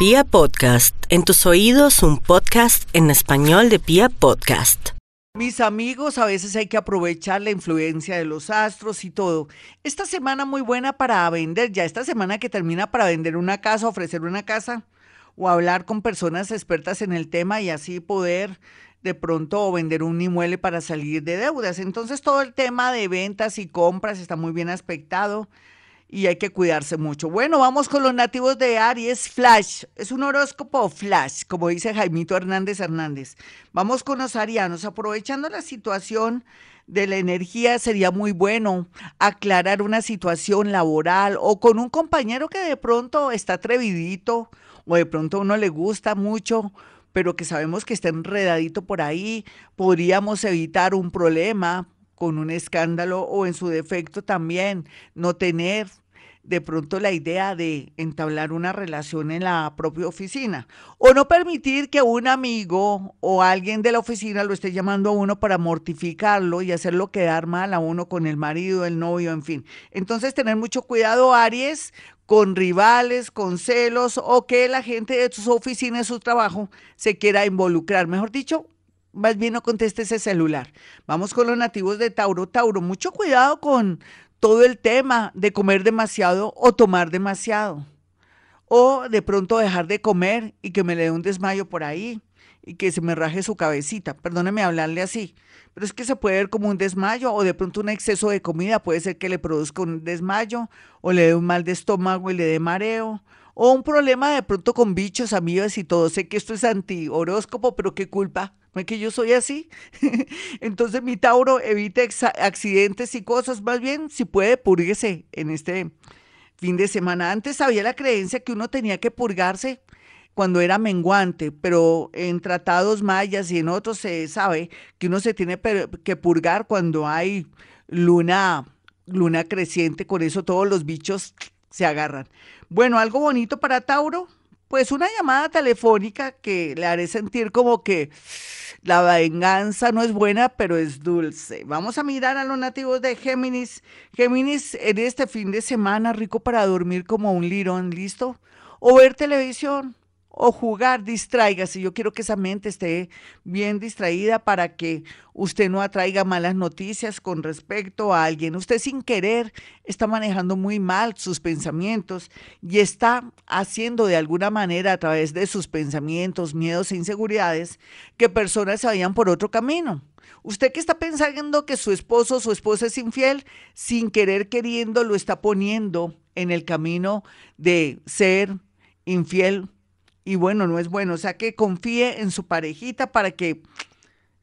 Pia Podcast, en tus oídos un podcast en español de Pia Podcast. Mis amigos, a veces hay que aprovechar la influencia de los astros y todo. Esta semana muy buena para vender, ya esta semana que termina para vender una casa, ofrecer una casa o hablar con personas expertas en el tema y así poder de pronto vender un inmueble para salir de deudas. Entonces todo el tema de ventas y compras está muy bien aspectado y hay que cuidarse mucho. Bueno, vamos con los nativos de Aries Flash. Es un horóscopo flash, como dice Jaimito Hernández Hernández. Vamos con los arianos. Aprovechando la situación de la energía, sería muy bueno aclarar una situación laboral o con un compañero que de pronto está atrevidito o de pronto uno le gusta mucho pero que sabemos que está enredadito por ahí, podríamos evitar un problema con un escándalo o en su defecto también no tener de pronto la idea de entablar una relación en la propia oficina o no permitir que un amigo o alguien de la oficina lo esté llamando a uno para mortificarlo y hacerlo quedar mal a uno con el marido, el novio, en fin. Entonces tener mucho cuidado, Aries, con rivales, con celos o que la gente de su oficina, de su trabajo, se quiera involucrar. Mejor dicho, más bien no conteste ese celular. Vamos con los nativos de Tauro. Tauro, mucho cuidado con todo el tema de comer demasiado o tomar demasiado. O de pronto dejar de comer y que me le dé un desmayo por ahí y que se me raje su cabecita. Perdóneme hablarle así. Pero es que se puede ver como un desmayo o de pronto un exceso de comida puede ser que le produzca un desmayo o le dé un mal de estómago y le dé mareo o un problema de pronto con bichos, amigos y todo. Sé que esto es anti horóscopo, pero qué culpa. ¿No es que yo soy así? Entonces mi Tauro evite accidentes y cosas. Más bien, si puede, purguese en este fin de semana. Antes había la creencia que uno tenía que purgarse cuando era menguante, pero en tratados mayas y en otros se sabe que uno se tiene que purgar cuando hay luna, luna creciente, con eso todos los bichos se agarran. Bueno, algo bonito para Tauro, pues una llamada telefónica que le haré sentir como que la venganza no es buena, pero es dulce. Vamos a mirar a los nativos de Géminis. Géminis, en este fin de semana, rico para dormir como un lirón, ¿listo? O ver televisión, o jugar, distráigase. Yo quiero que esa mente esté bien distraída para que usted no atraiga malas noticias con respecto a alguien. Usted sin querer está manejando muy mal sus pensamientos y está haciendo de alguna manera a través de sus pensamientos, miedos e inseguridades que personas se vayan por otro camino. Usted que está pensando que su esposo o su esposa es infiel, sin querer queriendo lo está poniendo en el camino de ser infiel y bueno, no es bueno. O sea, que confíe en su parejita para que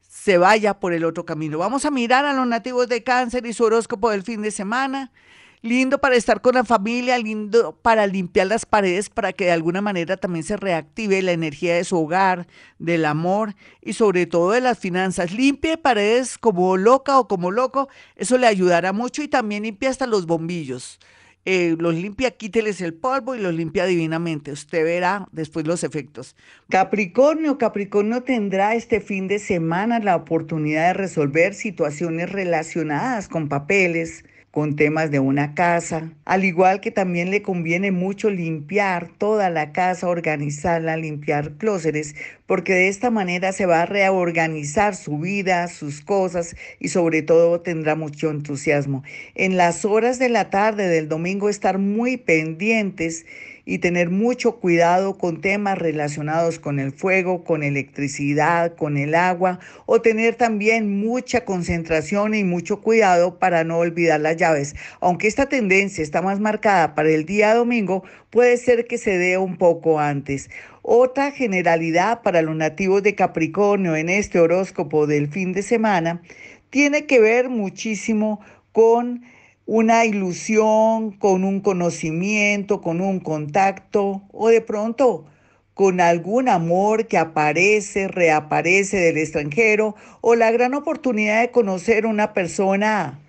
se vaya por el otro camino. Vamos a mirar a los nativos de cáncer y su horóscopo del fin de semana. Lindo para estar con la familia, lindo para limpiar las paredes para que de alguna manera también se reactive la energía de su hogar, del amor y sobre todo de las finanzas. Limpie paredes como loca o como loco, eso le ayudará mucho y también limpia hasta los bombillos. Eh, los limpia, quíteles el polvo y los limpia divinamente. Usted verá después los efectos. Capricornio, Capricornio tendrá este fin de semana la oportunidad de resolver situaciones relacionadas con papeles, con temas de una casa, al igual que también le conviene mucho limpiar toda la casa, organizarla, limpiar clóseres, porque de esta manera se va a reorganizar su vida, sus cosas y sobre todo tendrá mucho entusiasmo. En las horas de la tarde del domingo estar muy pendientes y tener mucho cuidado con temas relacionados con el fuego, con electricidad, con el agua, o tener también mucha concentración y mucho cuidado para no olvidar las llaves. Aunque esta tendencia está más marcada para el día domingo, puede ser que se dé un poco antes. Otra generalidad para los nativos de Capricornio en este horóscopo del fin de semana tiene que ver muchísimo con una ilusión, con un conocimiento, con un contacto o de pronto con algún amor que aparece, reaparece del extranjero o la gran oportunidad de conocer una persona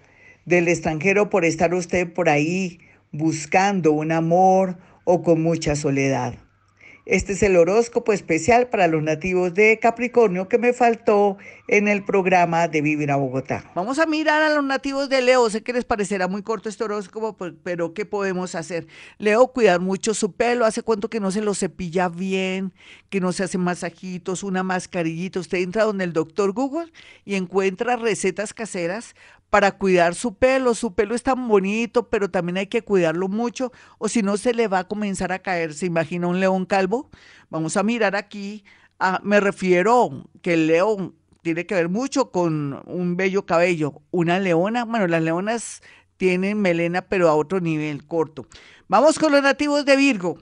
del extranjero por estar usted por ahí buscando un amor o con mucha soledad. Este es el horóscopo especial para los nativos de Capricornio que me faltó en el programa de Vivir a Bogotá. Vamos a mirar a los nativos de Leo. Sé que les parecerá muy corto este horóscopo, pues, pero ¿qué podemos hacer? Leo, cuidar mucho su pelo. ¿Hace cuánto que no se lo cepilla bien? Que no se hace masajitos, una mascarillita. Usted entra donde el doctor Google y encuentra recetas caseras para cuidar su pelo. Su pelo es tan bonito, pero también hay que cuidarlo mucho o si no se le va a comenzar a caer. ¿Se imagina un león calvo? Vamos a mirar aquí. Me refiero que el león tiene que ver mucho con un bello cabello. Una leona, bueno, las leonas tienen melena, pero a otro nivel corto. Vamos con los nativos de Virgo.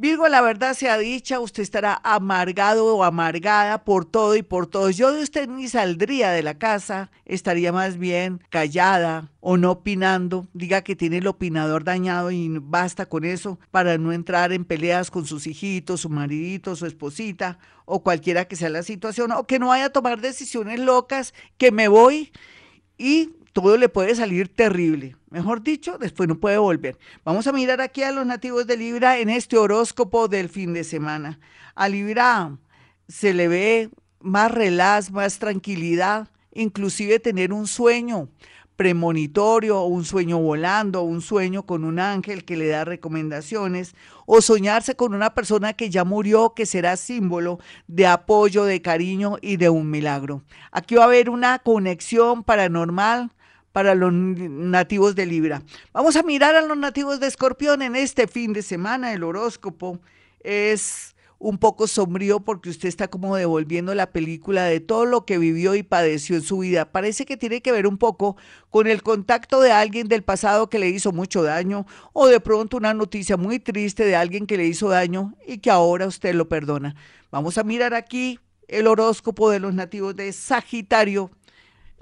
Virgo, la verdad sea dicha, usted estará amargado o amargada por todo y por todos. Yo de usted ni saldría de la casa, estaría más bien callada o no opinando. Diga que tiene el opinador dañado y basta con eso para no entrar en peleas con sus hijitos, su maridito, su esposita o cualquiera que sea la situación o que no vaya a tomar decisiones locas, que me voy y todo le puede salir terrible. Mejor dicho, después no puede volver. Vamos a mirar aquí a los nativos de Libra en este horóscopo del fin de semana. A Libra se le ve más relaz, más tranquilidad, inclusive tener un sueño premonitorio, un sueño volando, un sueño con un ángel que le da recomendaciones, o soñarse con una persona que ya murió, que será símbolo de apoyo, de cariño y de un milagro. Aquí va a haber una conexión paranormal para los nativos de Libra. Vamos a mirar a los nativos de Escorpión en este fin de semana. El horóscopo es un poco sombrío porque usted está como devolviendo la película de todo lo que vivió y padeció en su vida. Parece que tiene que ver un poco con el contacto de alguien del pasado que le hizo mucho daño o de pronto una noticia muy triste de alguien que le hizo daño y que ahora usted lo perdona. Vamos a mirar aquí el horóscopo de los nativos de Sagitario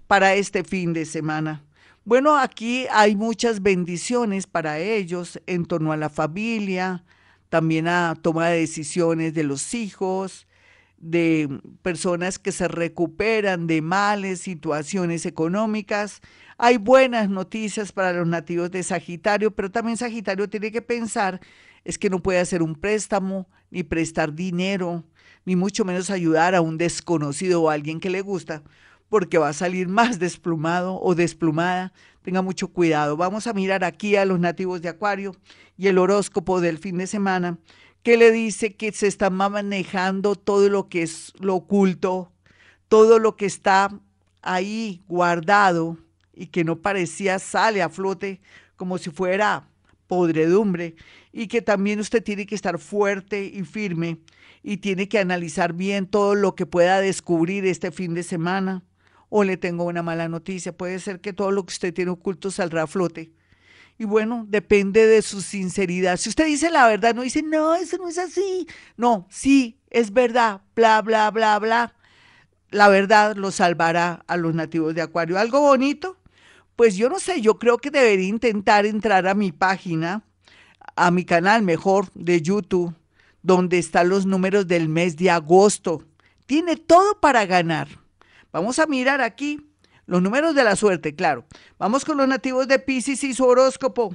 para este fin de semana. Bueno, aquí hay muchas bendiciones para ellos en torno a la familia, también a toma de decisiones de los hijos, de personas que se recuperan de males, situaciones económicas. Hay buenas noticias para los nativos de Sagitario, pero también Sagitario tiene que pensar es que no puede hacer un préstamo, ni prestar dinero, ni mucho menos ayudar a un desconocido o a alguien que le gusta, porque va a salir más desplumado o desplumada. Tenga mucho cuidado. Vamos a mirar aquí a los nativos de Acuario y el horóscopo del fin de semana, que le dice que se está manejando todo lo que es lo oculto, todo lo que está ahí guardado y que no parecía sale a flote como si fuera podredumbre y que también usted tiene que estar fuerte y firme y tiene que analizar bien todo lo que pueda descubrir este fin de semana o le tengo una mala noticia. Puede ser que todo lo que usted tiene oculto saldrá a flote. Y bueno, depende de su sinceridad. Si usted dice la verdad, no dice, no, eso no es así. No, sí, es verdad, bla, bla, bla, bla. La verdad lo salvará a los nativos de Acuario. ¿Algo bonito? Pues yo no sé, yo creo que debería intentar entrar a mi página, a mi canal mejor de YouTube, donde están los números del mes de agosto. Tiene todo para ganar. Vamos a mirar aquí los números de la suerte, claro. Vamos con los nativos de Pisces y su horóscopo.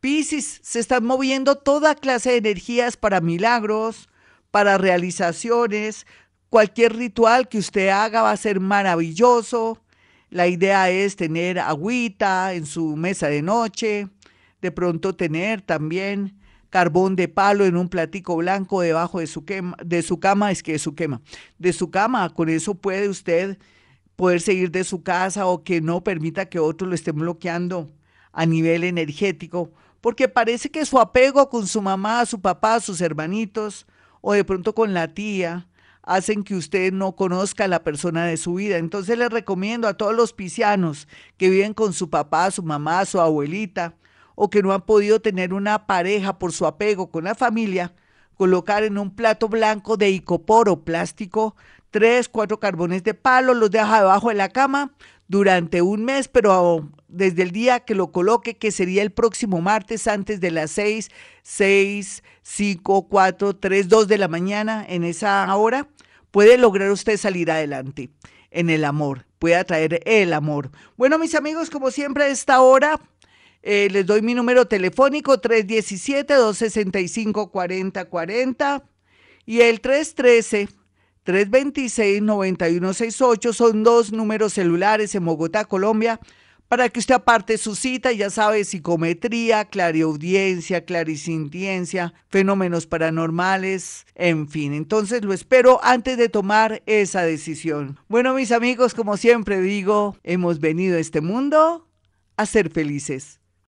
Pisces, se están moviendo toda clase de energías para milagros, para realizaciones. Cualquier ritual que usted haga va a ser maravilloso. La idea es tener agüita en su mesa de noche, de pronto tener también carbón de palo en un platico blanco debajo de su, de su cama, es que es su quema, de su cama, con eso puede usted poder seguir de su casa o que no permita que otros lo estén bloqueando a nivel energético, porque parece que su apego con su mamá, su papá, sus hermanitos o de pronto con la tía hacen que usted no conozca a la persona de su vida. Entonces les recomiendo a todos los piscianos que viven con su papá, su mamá, su abuelita o que no han podido tener una pareja por su apego con la familia, colocar en un plato blanco de icoporo plástico tres, cuatro carbones de palo, los deja debajo de la cama durante un mes, pero desde el día que lo coloque, que sería el próximo martes antes de las seis, seis, cinco, cuatro, tres, dos de la mañana, en esa hora, puede lograr usted salir adelante en el amor, puede atraer el amor. Bueno, mis amigos, como siempre a esta hora, eh, les doy mi número telefónico 317-265-4040 Y el 313 326-9168 son dos números celulares en Bogotá, Colombia, para que usted aparte su cita, ya sabe, psicometría, clariaudiencia, clarisintiencia, fenómenos paranormales, en fin. Entonces lo espero antes de tomar esa decisión. Bueno, mis amigos, como siempre digo, hemos venido a este mundo a ser felices.